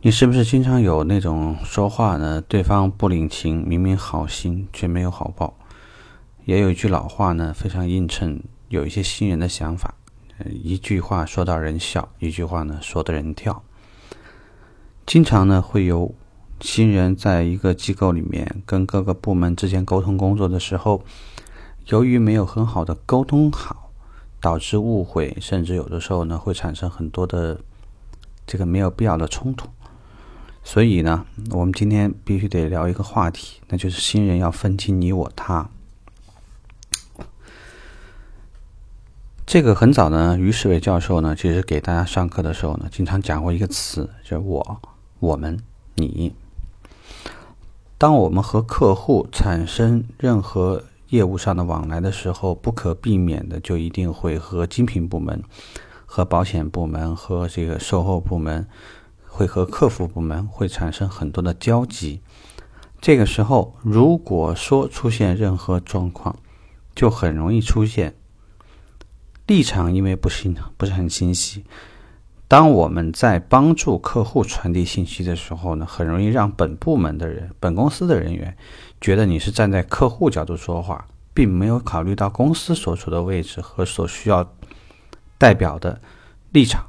你是不是经常有那种说话呢？对方不领情，明明好心却没有好报。也有一句老话呢，非常映衬有一些新人的想法。一句话说到人笑，一句话呢说的人跳。经常呢会有新人在一个机构里面跟各个部门之间沟通工作的时候，由于没有很好的沟通好，导致误会，甚至有的时候呢会产生很多的这个没有必要的冲突。所以呢，我们今天必须得聊一个话题，那就是新人要分清你我他。这个很早呢，于世伟教授呢，其实给大家上课的时候呢，经常讲过一个词，就是“我”、“我们”、“你”。当我们和客户产生任何业务上的往来的时候，不可避免的就一定会和精品部门、和保险部门、和这个售后部门。会和客服部门会产生很多的交集，这个时候如果说出现任何状况，就很容易出现立场因为不清不是很清晰。当我们在帮助客户传递信息的时候呢，很容易让本部门的人、本公司的人员觉得你是站在客户角度说话，并没有考虑到公司所处的位置和所需要代表的立场。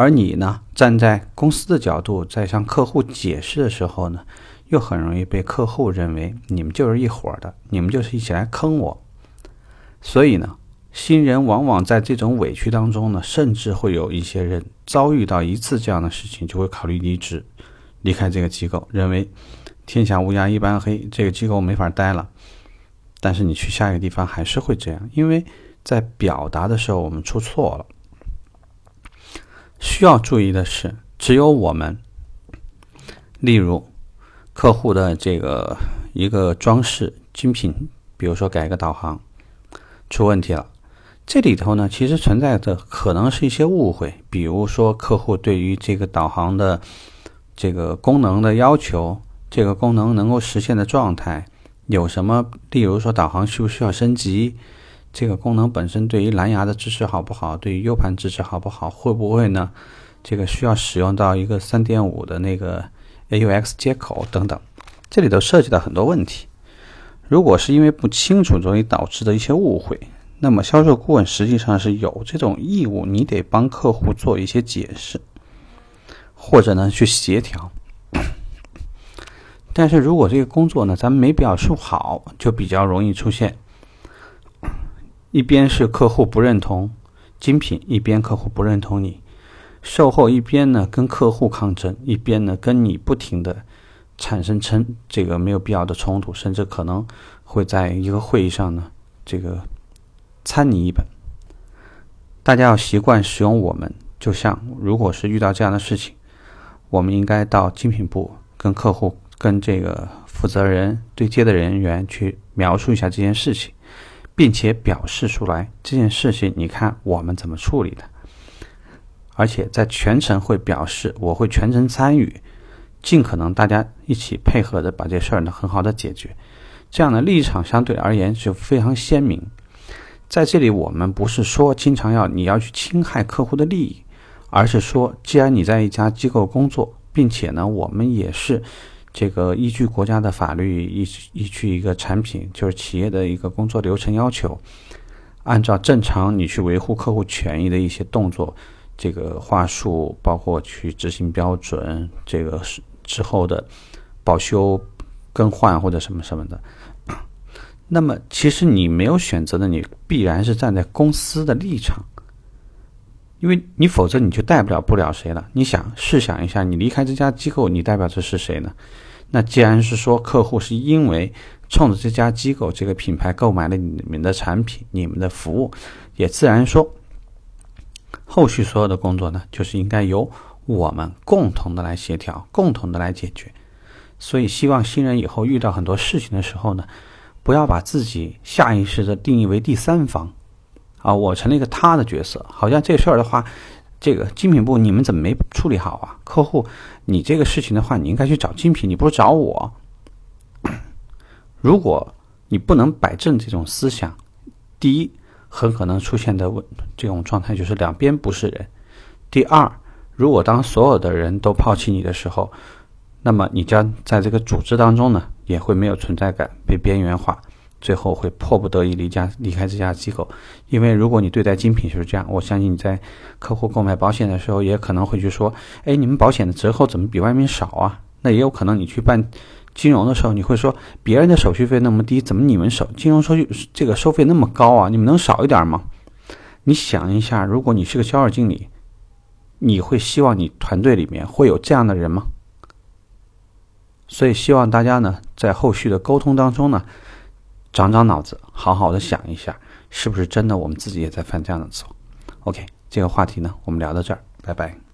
而你呢，站在公司的角度，在向客户解释的时候呢，又很容易被客户认为你们就是一伙的，你们就是一起来坑我。所以呢，新人往往在这种委屈当中呢，甚至会有一些人遭遇到一次这样的事情，就会考虑离职，离开这个机构，认为天下乌鸦一般黑，这个机构没法待了。但是你去下一个地方还是会这样，因为在表达的时候我们出错了。需要注意的是，只有我们，例如客户的这个一个装饰精品，比如说改个导航出问题了，这里头呢其实存在的可能是一些误会，比如说客户对于这个导航的这个功能的要求，这个功能能够实现的状态有什么？例如说导航需不需要升级？这个功能本身对于蓝牙的支持好不好？对于 U 盘支持好不好？会不会呢？这个需要使用到一个三点五的那个 AUX 接口等等，这里头涉及到很多问题。如果是因为不清楚容易导致的一些误会，那么销售顾问实际上是有这种义务，你得帮客户做一些解释，或者呢去协调。但是如果这个工作呢，咱们没表述好，就比较容易出现。一边是客户不认同精品，一边客户不认同你售后，一边呢跟客户抗争，一边呢跟你不停的产生称这个没有必要的冲突，甚至可能会在一个会议上呢这个参你一本。大家要习惯使用我们，就像如果是遇到这样的事情，我们应该到精品部跟客户跟这个负责人对接的人员去描述一下这件事情。并且表示出来这件事情，你看我们怎么处理的，而且在全程会表示我会全程参与，尽可能大家一起配合的把这事儿呢很好的解决，这样的立场相对而言就非常鲜明。在这里，我们不是说经常要你要去侵害客户的利益，而是说既然你在一家机构工作，并且呢我们也是。这个依据国家的法律，依依据一个产品，就是企业的一个工作流程要求，按照正常你去维护客户权益的一些动作，这个话术，包括去执行标准，这个是之后的保修、更换或者什么什么的。那么，其实你没有选择的，你必然是站在公司的立场，因为你否则你就代表不了谁了。你想试想一下，你离开这家机构，你代表的是谁呢？那既然是说客户是因为冲着这家机构这个品牌购买了你们的产品、你们的服务，也自然说，后续所有的工作呢，就是应该由我们共同的来协调、共同的来解决。所以，希望新人以后遇到很多事情的时候呢，不要把自己下意识的定义为第三方，啊，我成了一个他的角色，好像这事儿的话。这个精品部你们怎么没处理好啊？客户，你这个事情的话，你应该去找精品，你不是找我。如果你不能摆正这种思想，第一，很可能出现的问这种状态就是两边不是人；第二，如果当所有的人都抛弃你的时候，那么你将在这个组织当中呢，也会没有存在感，被边缘化，最后会迫不得已离家离开这家机构。因为如果你对待精品就是这样，我相信你在客户购买保险的时候，也可能会去说：“哎，你们保险的折扣怎么比外面少啊？”那也有可能你去办金融的时候，你会说：“别人的手续费那么低，怎么你们手金融收这个收费那么高啊？你们能少一点吗？”你想一下，如果你是个销售经理。你会希望你团队里面会有这样的人吗？所以希望大家呢，在后续的沟通当中呢，长长脑子，好好的想一下，是不是真的我们自己也在犯这样的错？OK，这个话题呢，我们聊到这儿，拜拜。